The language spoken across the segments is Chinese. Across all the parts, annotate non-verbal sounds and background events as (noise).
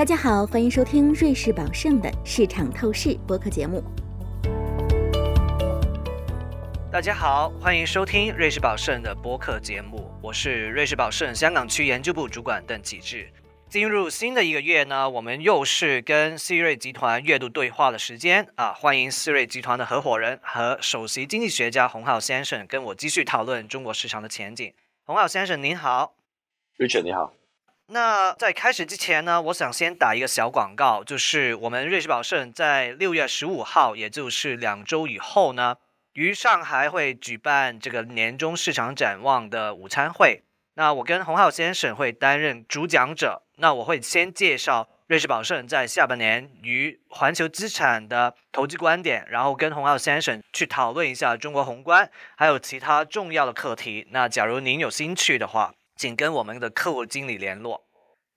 大家好，欢迎收听瑞士宝盛的市场透视播客节目。大家好，欢迎收听瑞士宝盛的播客节目，我是瑞士宝盛香港区研究部主管邓启智。进入新的一个月呢，我们又是跟思瑞集团月度对话的时间啊！欢迎思瑞集团的合伙人和首席经济学家洪浩先生跟我继续讨论中国市场的前景。洪浩先生您好，Richard 你好。那在开始之前呢，我想先打一个小广告，就是我们瑞士宝盛在六月十五号，也就是两周以后呢，于上海会举办这个年终市场展望的午餐会。那我跟洪浩先生会担任主讲者。那我会先介绍瑞士宝盛在下半年与环球资产的投资观点，然后跟洪浩先生去讨论一下中国宏观，还有其他重要的课题。那假如您有兴趣的话，请跟我们的客户经理联络。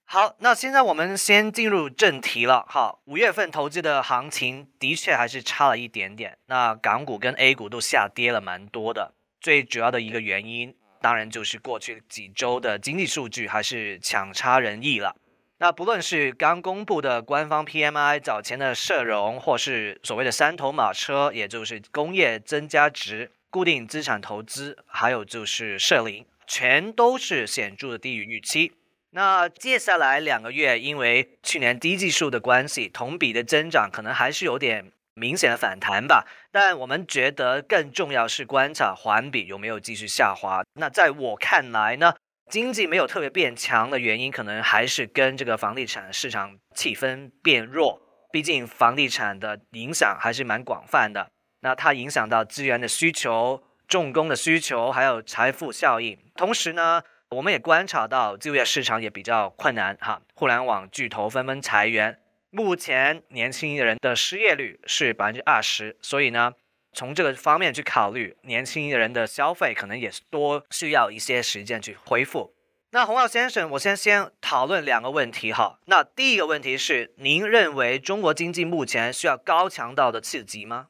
好，那现在我们先进入正题了。好，五月份投资的行情的确还是差了一点点。那港股跟 A 股都下跌了蛮多的。最主要的一个原因，当然就是过去几周的经济数据还是强差人意了。那不论是刚公布的官方 PMI、早前的社融，或是所谓的三头马车，也就是工业增加值、固定资产投资，还有就是社零。全都是显著的低于预期。那接下来两个月，因为去年低技术的关系，同比的增长可能还是有点明显的反弹吧。但我们觉得更重要是观察环比有没有继续下滑。那在我看来呢，经济没有特别变强的原因，可能还是跟这个房地产市场气氛变弱。毕竟房地产的影响还是蛮广泛的，那它影响到资源的需求。重工的需求，还有财富效应。同时呢，我们也观察到就业市场也比较困难哈。互联网巨头纷纷裁员，目前年轻人的失业率是百分之二十。所以呢，从这个方面去考虑，年轻人的消费可能也多需要一些时间去恢复。那洪浩先生，我先先讨论两个问题哈。那第一个问题是，您认为中国经济目前需要高强度的刺激吗？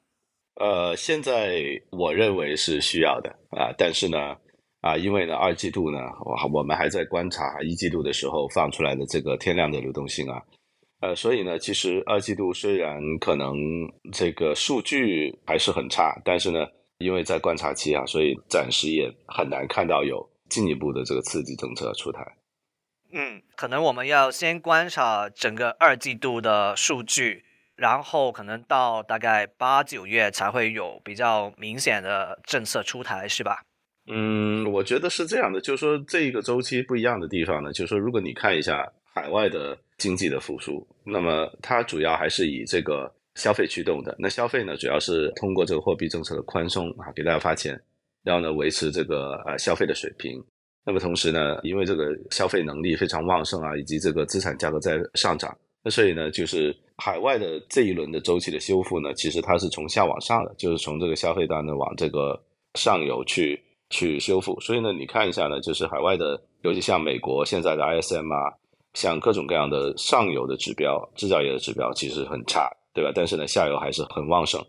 呃，现在我认为是需要的啊，但是呢，啊，因为呢，二季度呢，我我们还在观察一季度的时候放出来的这个天量的流动性啊，呃，所以呢，其实二季度虽然可能这个数据还是很差，但是呢，因为在观察期啊，所以暂时也很难看到有进一步的这个刺激政策出台。嗯，可能我们要先观察整个二季度的数据。然后可能到大概八九月才会有比较明显的政策出台，是吧？嗯，我觉得是这样的，就是说这一个周期不一样的地方呢，就是说如果你看一下海外的经济的复苏，那么它主要还是以这个消费驱动的。那消费呢，主要是通过这个货币政策的宽松啊，给大家发钱，然后呢维持这个呃消费的水平。那么同时呢，因为这个消费能力非常旺盛啊，以及这个资产价格在上涨，那所以呢就是。海外的这一轮的周期的修复呢，其实它是从下往上的，就是从这个消费端呢往这个上游去去修复。所以呢，你看一下呢，就是海外的，尤其像美国现在的 ISM 啊，像各种各样的上游的指标，制造业的指标其实很差，对吧？但是呢，下游还是很旺盛。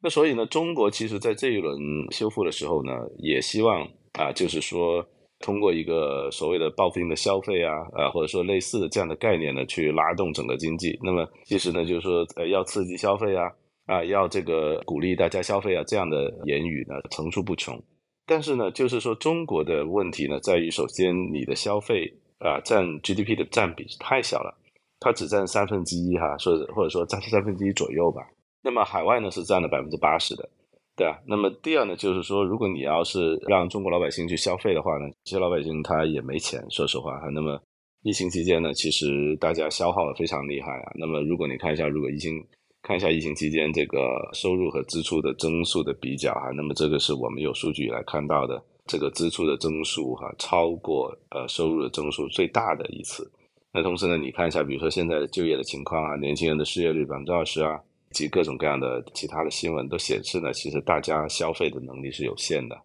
那所以呢，中国其实在这一轮修复的时候呢，也希望啊，就是说。通过一个所谓的报复性的消费啊，啊，或者说类似的这样的概念呢，去拉动整个经济。那么其实呢，就是说，呃，要刺激消费啊，啊，要这个鼓励大家消费啊，这样的言语呢层出不穷。但是呢，就是说中国的问题呢，在于首先你的消费啊占 GDP 的占比是太小了，它只占三分之一哈，说或者说占三分之一左右吧。那么海外呢是占了百分之八十的。对啊，那么第二呢，就是说，如果你要是让中国老百姓去消费的话呢，这些老百姓他也没钱，说实话哈。那么疫情期间呢，其实大家消耗的非常厉害啊。那么如果你看一下，如果疫情看一下疫情期间这个收入和支出的增速的比较哈，那么这个是我们有数据来看到的，这个支出的增速哈超过呃收入的增速最大的一次。那同时呢，你看一下，比如说现在就业的情况啊，年轻人的失业率百分之二十啊。及各种各样的其他的新闻都显示呢，其实大家消费的能力是有限的。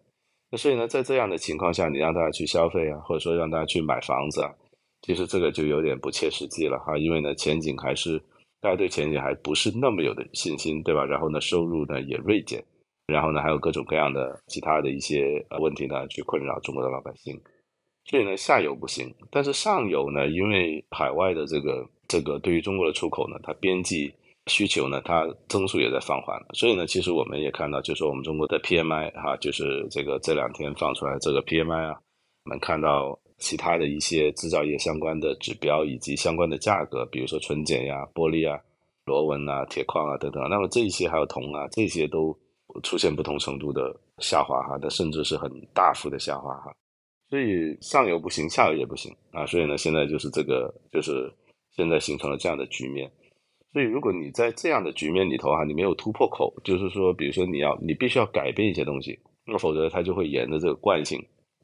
那所以呢，在这样的情况下，你让大家去消费啊，或者说让大家去买房子啊，其实这个就有点不切实际了哈。因为呢，前景还是大家对前景还不是那么有的信心，对吧？然后呢，收入呢也锐减，然后呢，还有各种各样的其他的一些问题呢，去困扰中国的老百姓。所以呢下游不行。但是上游呢，因为海外的这个这个对于中国的出口呢，它边际需求呢，它增速也在放缓了。所以呢，其实我们也看到，就是说我们中国的 PMI 哈，就是这个这两天放出来这个 PMI 啊，我们看到其他的一些制造业相关的指标以及相关的价格，比如说纯碱呀、玻璃啊、螺纹啊、铁矿啊等等，那么这一些还有铜啊，这些都出现不同程度的下滑哈，那甚至是很大幅的下滑哈。所以上游不行，下游也不行啊。所以呢，现在就是这个，就是现在形成了这样的局面。所以，如果你在这样的局面里头哈，你没有突破口，就是说，比如说你要，你必须要改变一些东西，那否则它就会沿着这个惯性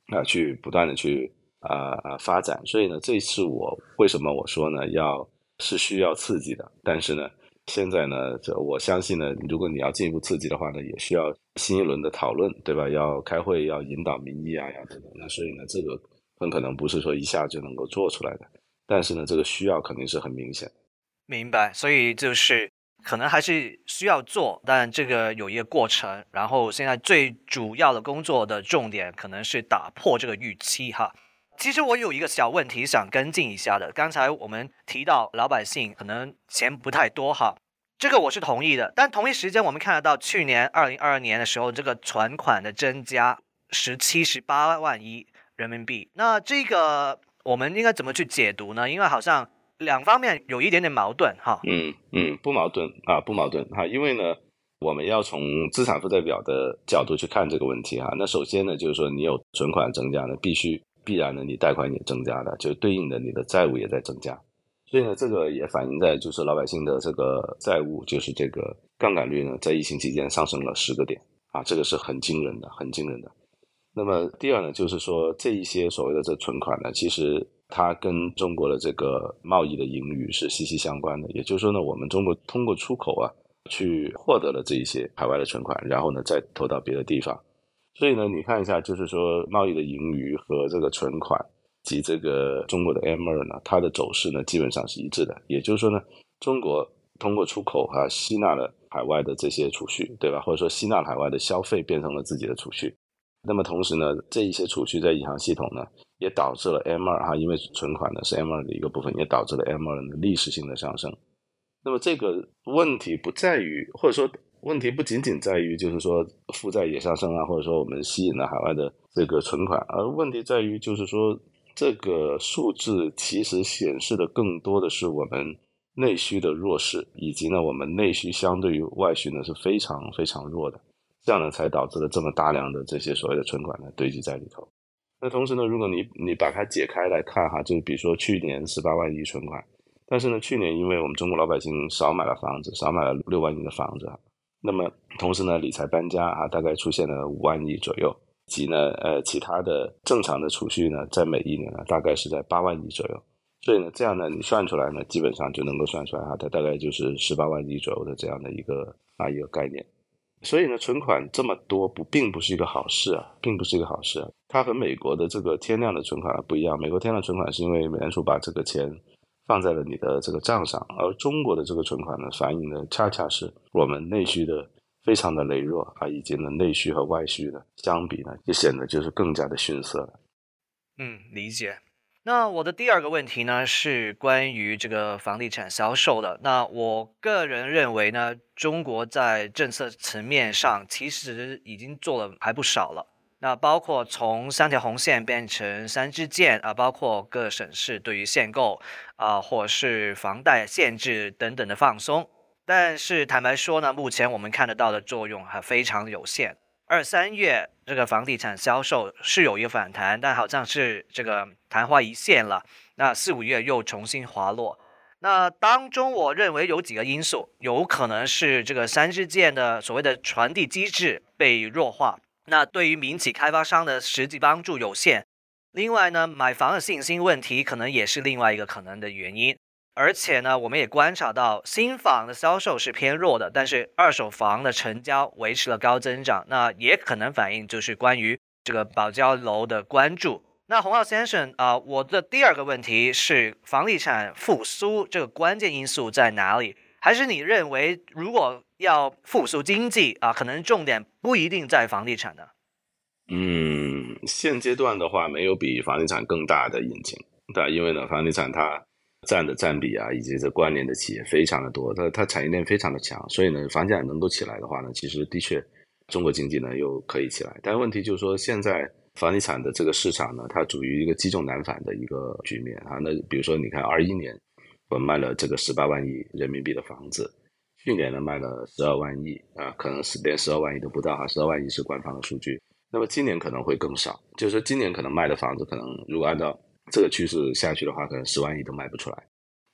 啊，去不断的去啊啊发展。所以呢，这是我为什么我说呢，要是需要刺激的。但是呢，现在呢，这我相信呢，如果你要进一步刺激的话呢，也需要新一轮的讨论，对吧？要开会，要引导民意啊，要等等。那所以呢，这个很可能不是说一下就能够做出来的。但是呢，这个需要肯定是很明显。明白，所以就是可能还是需要做，但这个有一个过程。然后现在最主要的工作的重点可能是打破这个预期哈。其实我有一个小问题想跟进一下的，刚才我们提到老百姓可能钱不太多哈，这个我是同意的。但同一时间我们看得到去年二零二二年的时候，这个存款的增加十七十八万亿人民币，那这个我们应该怎么去解读呢？因为好像。两方面有一点点矛盾哈，嗯嗯，不矛盾啊，不矛盾哈，因为呢，我们要从资产负债表的角度去看这个问题哈。那首先呢，就是说你有存款增加呢，必须必然的你贷款也增加的，就对应的你的债务也在增加，所以呢，这个也反映在就是老百姓的这个债务，就是这个杠杆率呢，在疫情期间上升了十个点啊，这个是很惊人的，很惊人的。那么第二呢，就是说这一些所谓的这存款呢，其实。它跟中国的这个贸易的盈余是息息相关的，也就是说呢，我们中国通过出口啊，去获得了这一些海外的存款，然后呢再投到别的地方。所以呢，你看一下，就是说贸易的盈余和这个存款及这个中国的 M 二呢，它的走势呢基本上是一致的。也就是说呢，中国通过出口哈吸纳了海外的这些储蓄，对吧？或者说吸纳海外的消费变成了自己的储蓄。那么同时呢，这一些储蓄在银行系统呢。也导致了 M 二哈，因为存款呢是 M 二的一个部分，也导致了 M 二的历史性的上升。那么这个问题不在于，或者说问题不仅仅在于，就是说负债也上升啊，或者说我们吸引了海外的这个存款，而问题在于，就是说这个数字其实显示的更多的是我们内需的弱势，以及呢我们内需相对于外需呢是非常非常弱的，这样呢才导致了这么大量的这些所谓的存款呢堆积在里头。那同时呢，如果你你把它解开来看哈，就比如说去年十八万亿存款，但是呢，去年因为我们中国老百姓少买了房子，少买了六万亿的房子，那么同时呢，理财搬家啊，大概出现了五万亿左右，及呢，呃，其他的正常的储蓄呢，在每一年呢，大概是在八万亿左右，所以呢，这样呢，你算出来呢，基本上就能够算出来哈，它大概就是十八万亿左右的这样的一个啊一个概念。所以呢，存款这么多不并不是一个好事啊，并不是一个好事啊。它和美国的这个天量的存款不一样，美国天量存款是因为美联储把这个钱放在了你的这个账上，而中国的这个存款呢，反映的恰恰是我们内需的非常的羸弱啊，以及呢内需和外需的相比呢，就显得就是更加的逊色了。嗯，理解。那我的第二个问题呢，是关于这个房地产销售的。那我个人认为呢，中国在政策层面上其实已经做了还不少了。那包括从三条红线变成三支箭啊，包括各省市对于限购啊，或是房贷限制等等的放松。但是坦白说呢，目前我们看得到的作用还非常有限。二三月这个房地产销售是有一个反弹，但好像是这个昙花一现了。那四五月又重新滑落。那当中我认为有几个因素，有可能是这个三支箭的所谓的传递机制被弱化，那对于民企开发商的实际帮助有限。另外呢，买房的信心问题可能也是另外一个可能的原因。而且呢，我们也观察到新房的销售是偏弱的，但是二手房的成交维持了高增长，那也可能反映就是关于这个保交楼的关注。那洪浩先生啊，我的第二个问题是房地产复苏这个关键因素在哪里？还是你认为如果要复苏经济啊，可能重点不一定在房地产呢？嗯，现阶段的话，没有比房地产更大的引擎，对？因为呢，房地产它占的占比啊，以及这关联的企业非常的多，它它产业链非常的强，所以呢，房价能够起来的话呢，其实的确中国经济呢又可以起来。但问题就是说，现在房地产的这个市场呢，它处于一个积重难返的一个局面啊。那比如说，你看二一年我们卖了这个十八万亿人民币的房子，去年呢卖了十二万亿啊，可能是连十二万亿都不到哈，十二万亿是官方的数据。那么今年可能会更少，就是说今年可能卖的房子，可能如果按照这个趋势下去的话，可能十万亿都卖不出来。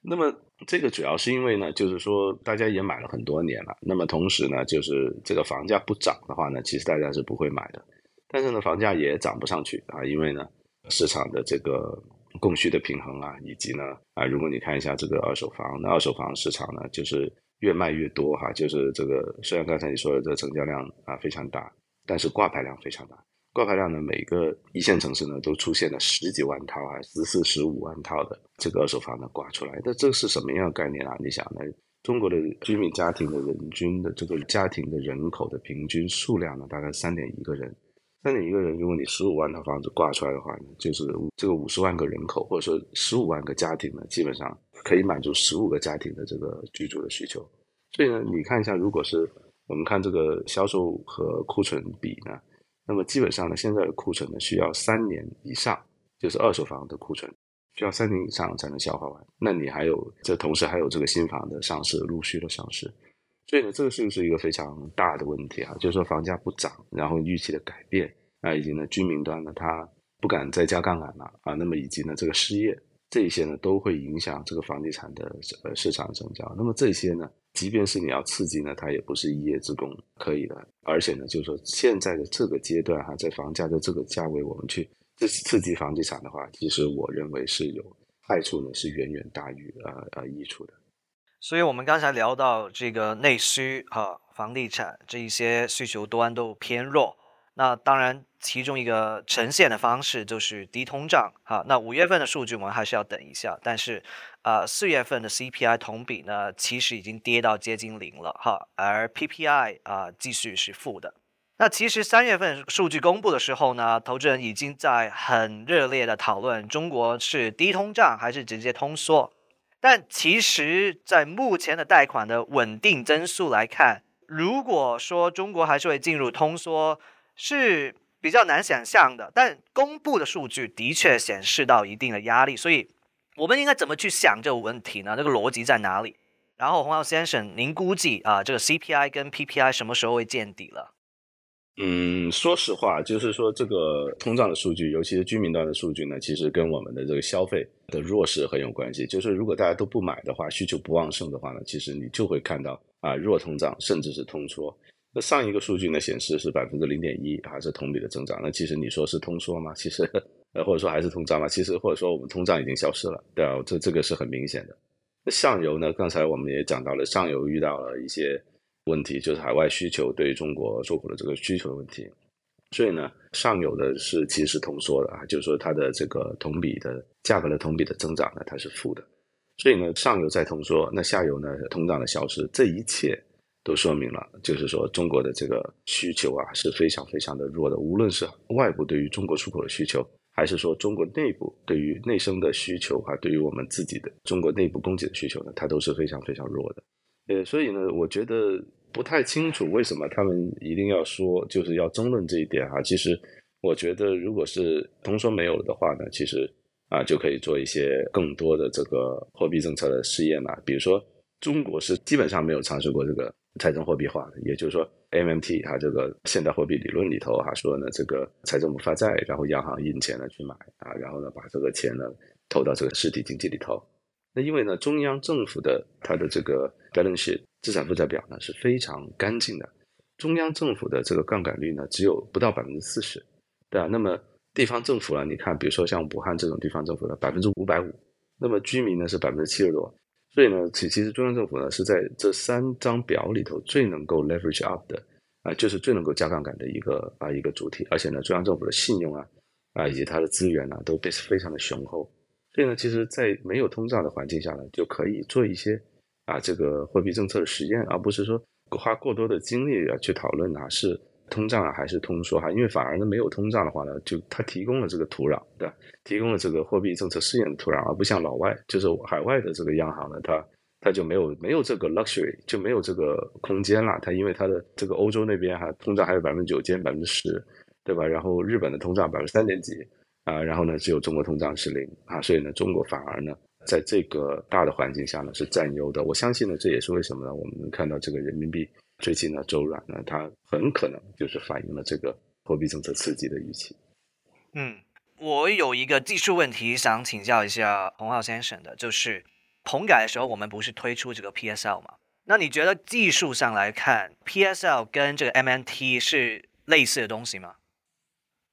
那么这个主要是因为呢，就是说大家也买了很多年了，那么同时呢，就是这个房价不涨的话呢，其实大家是不会买的。但是呢，房价也涨不上去啊，因为呢，市场的这个供需的平衡啊，以及呢啊，如果你看一下这个二手房，那二手房市场呢，就是越卖越多哈，就是这个虽然刚才你说的这个成交量啊非常大。但是挂牌量非常大，挂牌量呢，每个一线城市呢都出现了十几万套啊，十四十五万套的这个二手房呢挂出来。那这是什么样的概念啊？你想呢？中国的居民家庭的人均的这个家庭的人口的平均数量呢，大概三点一个人。三点一个人，如果你十五万套房子挂出来的话呢，就是这个五十万个人口，或者说十五万个家庭呢，基本上可以满足十五个家庭的这个居住的需求。所以呢，你看一下，如果是我们看这个销售和库存比呢，那么基本上呢，现在的库存呢需要三年以上，就是二手房的库存需要三年以上才能消化完。那你还有这同时还有这个新房的上市陆续的上市，所以呢，这个是不是一个非常大的问题啊？就是说房价不涨，然后预期的改变啊，以及呢居民端呢他不敢再加杠杆了啊，那么以及呢这个失业这一些呢都会影响这个房地产的呃市场增长。那么这些呢？即便是你要刺激呢，它也不是一夜之功可以的。而且呢，就是说现在的这个阶段哈，在房价的这个价位，我们去刺刺激房地产的话，其实我认为是有害处呢，是远远大于呃呃益处的。所以我们刚才聊到这个内需哈，房地产这一些需求端都偏弱。那当然，其中一个呈现的方式就是低通胀哈。那五月份的数据我们还是要等一下，但是，呃，四月份的 CPI 同比呢，其实已经跌到接近零了哈，而 PPI 啊继续是负的。那其实三月份数据公布的时候呢，投资人已经在很热烈的讨论中国是低通胀还是直接通缩。但其实，在目前的贷款的稳定增速来看，如果说中国还是会进入通缩。是比较难想象的，但公布的数据的确显示到一定的压力，所以我们应该怎么去想这个问题呢？这个逻辑在哪里？然后洪浩先生，您估计啊，这个 CPI 跟 PPI 什么时候会见底了？嗯，说实话，就是说这个通胀的数据，尤其是居民端的数据呢，其实跟我们的这个消费的弱势很有关系。就是如果大家都不买的话，需求不旺盛的话呢，其实你就会看到啊弱通胀，甚至是通缩。那上一个数据呢显示是百分之零点一，还是同比的增长。那其实你说是通缩吗？其实呃或者说还是通胀吗？其实或者说我们通胀已经消失了，对啊，这这个是很明显的。那上游呢？刚才我们也讲到了，上游遇到了一些问题，就是海外需求对中国出口的这个需求的问题。所以呢，上游的是其实是通缩的啊，就是说它的这个同比的价格的同比的增长呢，它是负的。所以呢，上游在通缩，那下游呢通胀的消失，这一切。都说明了，就是说中国的这个需求啊是非常非常的弱的，无论是外部对于中国出口的需求，还是说中国内部对于内生的需求啊，对于我们自己的中国内部供给的需求呢，它都是非常非常弱的。呃，所以呢，我觉得不太清楚为什么他们一定要说，就是要争论这一点哈。其实我觉得，如果是通说没有了的话呢，其实啊就可以做一些更多的这个货币政策的试验嘛，比如说中国是基本上没有尝试过这个。财政货币化，也就是说，MMT 哈，这个现代货币理论里头哈说呢，这个财政部发债，然后央行印钱呢去买啊，然后呢把这个钱呢投到这个实体经济里头。那因为呢，中央政府的它的这个 balance 资产负债表呢是非常干净的，中央政府的这个杠杆率呢只有不到百分之四十，对啊。那么地方政府呢，你看，比如说像武汉这种地方政府的百分之五百五，那么居民呢是百分之七十多。所以呢，其其实中央政府呢是在这三张表里头最能够 leverage up 的啊，就是最能够加杠杆的一个啊一个主体，而且呢，中央政府的信用啊啊以及它的资源呢都被非常的雄厚。所以呢，其实，在没有通胀的环境下呢，就可以做一些啊这个货币政策的实验，而不是说花过多的精力啊去讨论啊是通胀啊还是通缩哈，因为反而呢没有通胀的话呢，就它提供了这个土壤，对吧？提供了这个货币政策试验的土壤，而不像老外，就是海外的这个央行呢，它它就没有没有这个 luxury，就没有这个空间了。它因为它的这个欧洲那边哈通胀还有百分之九减百分之十，对吧？然后日本的通胀百分之三点几啊，然后呢只有中国通胀是零啊，所以呢中国反而呢在这个大的环境下呢是占优的。我相信呢这也是为什么呢？我们能看到这个人民币。最近呢，周软呢，它很可能就是反映了这个货币政策刺激的预期。嗯，我有一个技术问题想请教一下洪浩先生的，就是棚改的时候，我们不是推出这个 PSL 吗？那你觉得技术上来看，PSL 跟这个 MNT 是类似的东西吗？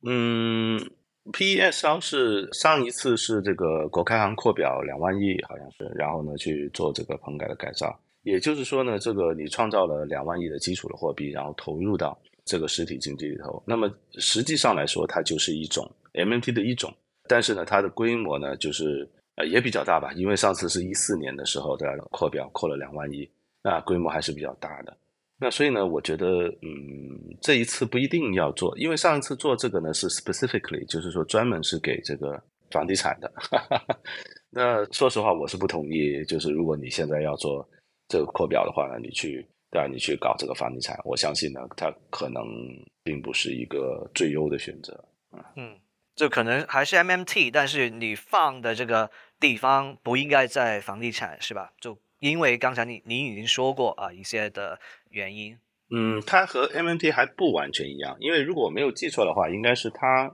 嗯，PSL 是上一次是这个国开行扩表两万亿，好像是，然后呢去做这个棚改的改造。也就是说呢，这个你创造了两万亿的基础的货币，然后投入到这个实体经济里头，那么实际上来说，它就是一种 MMT 的一种，但是呢，它的规模呢，就是呃也比较大吧，因为上次是一四年的时候的扩表扩了两万亿，那规模还是比较大的。那所以呢，我觉得嗯，这一次不一定要做，因为上一次做这个呢是 specifically，就是说专门是给这个房地产的。(laughs) 那说实话，我是不同意，就是如果你现在要做。这个扩表的话呢，你去对吧？你去搞这个房地产，我相信呢，它可能并不是一个最优的选择嗯，就可能还是 MMT，但是你放的这个地方不应该在房地产，是吧？就因为刚才你你已经说过啊一些的原因。嗯，它和 MMT 还不完全一样，因为如果我没有记错的话，应该是它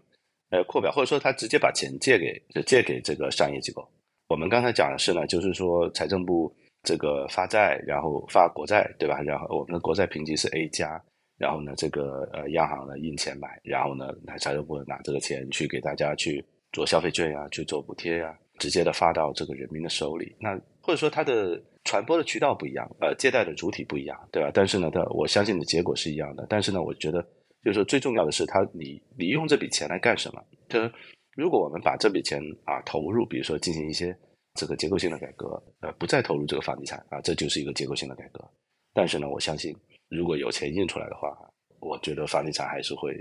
呃扩表，或者说它直接把钱借给借给这个商业机构。我们刚才讲的是呢，就是说财政部。这个发债，然后发国债，对吧？然后我们的国债评级是 A 加，然后呢，这个呃央行呢印钱买，然后呢，财政部拿这个钱去给大家去做消费券呀，去做补贴呀，直接的发到这个人民的手里。那或者说它的传播的渠道不一样，呃，借贷的主体不一样，对吧？但是呢，它我相信的结果是一样的。但是呢，我觉得就是说最重要的是，它你你用这笔钱来干什么？就是如果我们把这笔钱啊投入，比如说进行一些。这个结构性的改革，呃，不再投入这个房地产啊，这就是一个结构性的改革。但是呢，我相信如果有钱印出来的话，我觉得房地产还是会，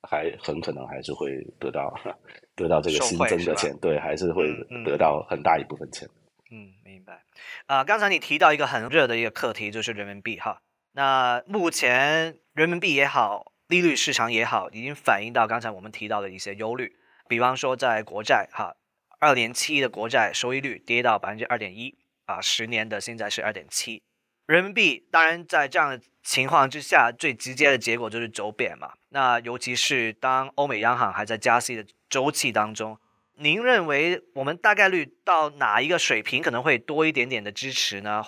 还很可能还是会得到 (laughs) 得到这个新增的钱，对，还是会得到很大一部分钱。嗯，明白。啊，刚才你提到一个很热的一个课题，就是人民币哈。那目前人民币也好，利率市场也好，已经反映到刚才我们提到的一些忧虑，比方说在国债哈。二年期的国债收益率跌到百分之二点一啊，十年的现在是二点七。人民币当然在这样的情况之下，最直接的结果就是走贬嘛。那尤其是当欧美央行还在加息的周期当中，您认为我们大概率到哪一个水平可能会多一点点的支持呢？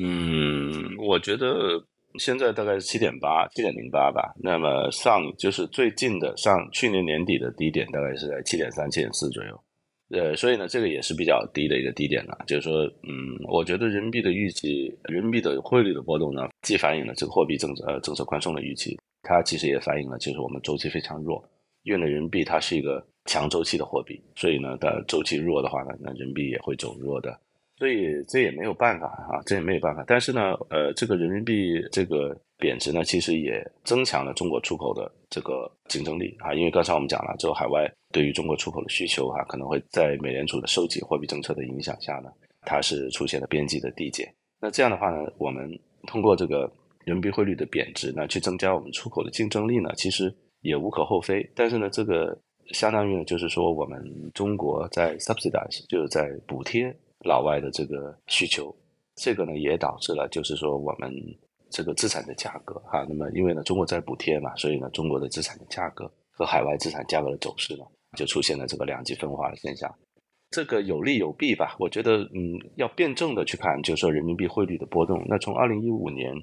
嗯，我觉得现在大概是七点八、七点零八吧。那么上就是最近的上去年年底的低点大概是在七点三、七点四左右。呃，所以呢，这个也是比较低的一个低点了。就是说，嗯，我觉得人民币的预期，人民币的汇率的波动呢，既反映了这个货币政策呃政策宽松的预期，它其实也反映了就是我们周期非常弱。因为呢，人民币它是一个强周期的货币，所以呢，它周期弱的话呢，那人民币也会走弱的。所以这也没有办法啊，这也没有办法。但是呢，呃，这个人民币这个贬值呢，其实也增强了中国出口的这个竞争力啊。因为刚才我们讲了，就海外对于中国出口的需求哈，可能会在美联储的收紧货币政策的影响下呢，它是出现了边际的递减。那这样的话呢，我们通过这个人民币汇率的贬值呢，去增加我们出口的竞争力呢，其实也无可厚非。但是呢，这个相当于呢，就是说我们中国在 subsidize，就是在补贴。老外的这个需求，这个呢也导致了，就是说我们这个资产的价格哈，那么因为呢中国在补贴嘛，所以呢中国的资产的价格和海外资产价格的走势呢，就出现了这个两极分化的现象。这个有利有弊吧？我觉得嗯，要辩证的去看，就是说人民币汇率的波动。那从二零一五年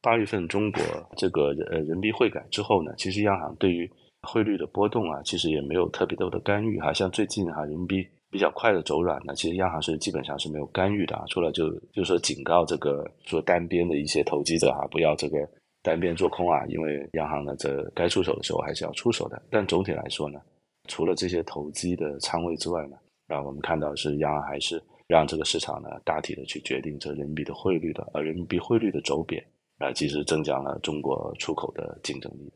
八月份中国这个呃人民币汇改之后呢，其实央行对于汇率的波动啊，其实也没有特别多的干预哈。像最近哈人民币。比较快的走软呢，其实央行是基本上是没有干预的啊，除了就就是说警告这个做单边的一些投机者哈，不要这个单边做空啊，因为央行呢这该出手的时候还是要出手的。但总体来说呢，除了这些投机的仓位之外呢，啊，我们看到是央行还是让这个市场呢大体的去决定这人民币的汇率的，而人民币汇率的走贬啊，其实增强了中国出口的竞争力。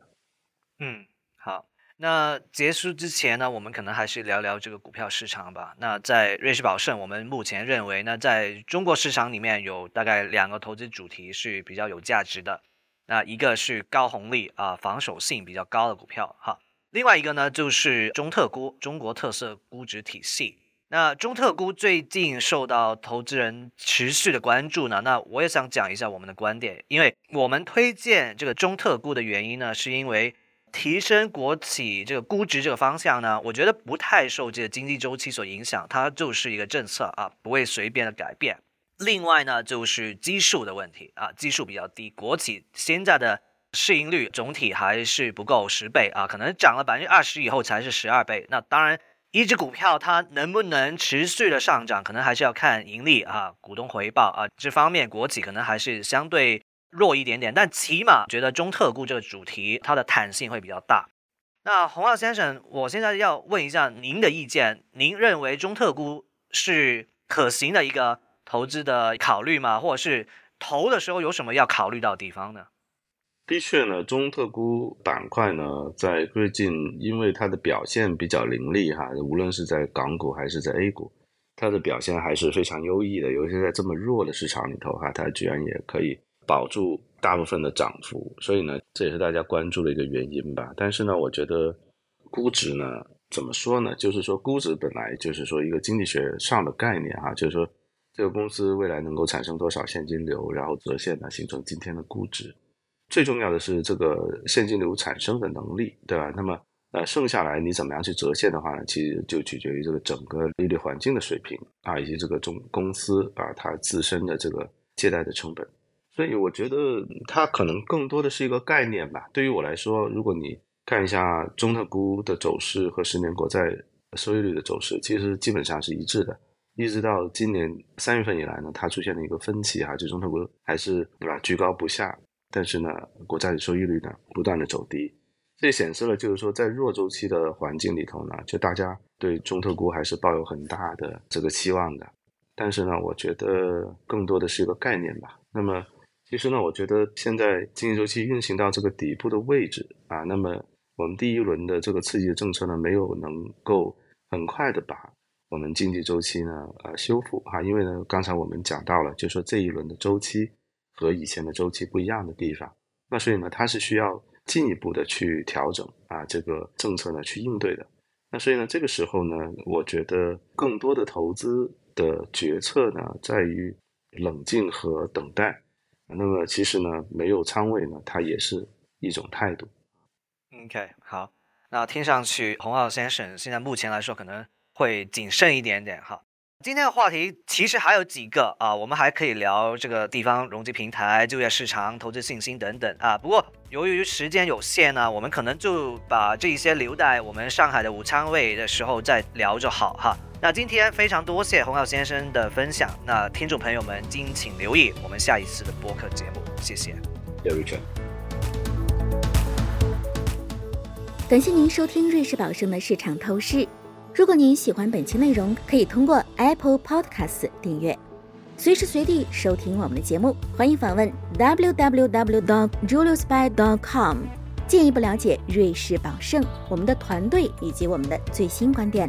嗯，好。那结束之前呢，我们可能还是聊聊这个股票市场吧。那在瑞士宝盛，我们目前认为呢，在中国市场里面有大概两个投资主题是比较有价值的。那一个是高红利啊，防守性比较高的股票哈。另外一个呢，就是中特估，中国特色估值体系。那中特估最近受到投资人持续的关注呢。那我也想讲一下我们的观点，因为我们推荐这个中特估的原因呢，是因为。提升国企这个估值这个方向呢，我觉得不太受这个经济周期所影响，它就是一个政策啊，不会随便的改变。另外呢，就是基数的问题啊，基数比较低，国企现在的市盈率总体还是不够十倍啊，可能涨了百分之二十以后才是十二倍。那当然，一只股票它能不能持续的上涨，可能还是要看盈利啊、股东回报啊这方面，国企可能还是相对。弱一点点，但起码觉得中特估这个主题它的弹性会比较大。那洪浩先生，我现在要问一下您的意见，您认为中特估是可行的一个投资的考虑吗？或者是投的时候有什么要考虑到地方呢？的确呢，中特估板块呢，在最近因为它的表现比较凌厉哈，无论是在港股还是在 A 股，它的表现还是非常优异的。尤其在这么弱的市场里头哈，它居然也可以。保住大部分的涨幅，所以呢，这也是大家关注的一个原因吧。但是呢，我觉得估值呢，怎么说呢？就是说，估值本来就是说一个经济学上的概念哈，就是说这个公司未来能够产生多少现金流，然后折现呢，形成今天的估值。最重要的是这个现金流产生的能力，对吧？那么呃，剩下来你怎么样去折现的话呢？其实就取决于这个整个利率环境的水平啊，以及这个中公司啊它自身的这个借贷的成本。所以我觉得它可能更多的是一个概念吧。对于我来说，如果你看一下中特估的走势和十年国债收益率的走势，其实基本上是一致的。一直到今年三月份以来呢，它出现了一个分歧哈，就中特估还是对吧居高不下，但是呢，国债的收益率呢不断的走低，这显示了就是说在弱周期的环境里头呢，就大家对中特估还是抱有很大的这个期望的。但是呢，我觉得更多的是一个概念吧。那么。其实呢，我觉得现在经济周期运行到这个底部的位置啊，那么我们第一轮的这个刺激的政策呢，没有能够很快的把我们经济周期呢呃修复哈，因为呢刚才我们讲到了，就说这一轮的周期和以前的周期不一样的地方，那所以呢它是需要进一步的去调整啊这个政策呢去应对的，那所以呢这个时候呢，我觉得更多的投资的决策呢在于冷静和等待。那么其实呢，没有仓位呢，它也是一种态度。OK，好，那听上去洪浩先生现在目前来说可能会谨慎一点点哈。今天的话题其实还有几个啊，我们还可以聊这个地方融资平台、就业市场、投资信心等等啊。不过由于时间有限呢，我们可能就把这些留待我们上海的午餐位的时候再聊就好哈。那今天非常多谢洪耀先生的分享，那听众朋友们敬请留意我们下一次的播客节目，谢谢。感谢您收听瑞士宝盛的市场透视。如果您喜欢本期内容，可以通过 Apple Podcasts 订阅，随时随地收听我们的节目。欢迎访问 www.juliusby.com，进一步了解瑞士宝盛、我们的团队以及我们的最新观点。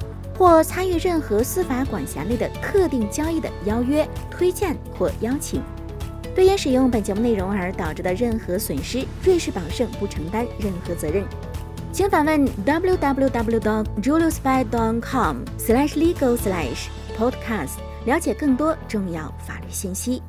或参与任何司法管辖内的特定交易的邀约、推荐或邀请。对因使用本节目内容而导致的任何损失，瑞士宝盛不承担任何责任。请访问 www.juliusby.com/legal/podcast，了解更多重要法律信息。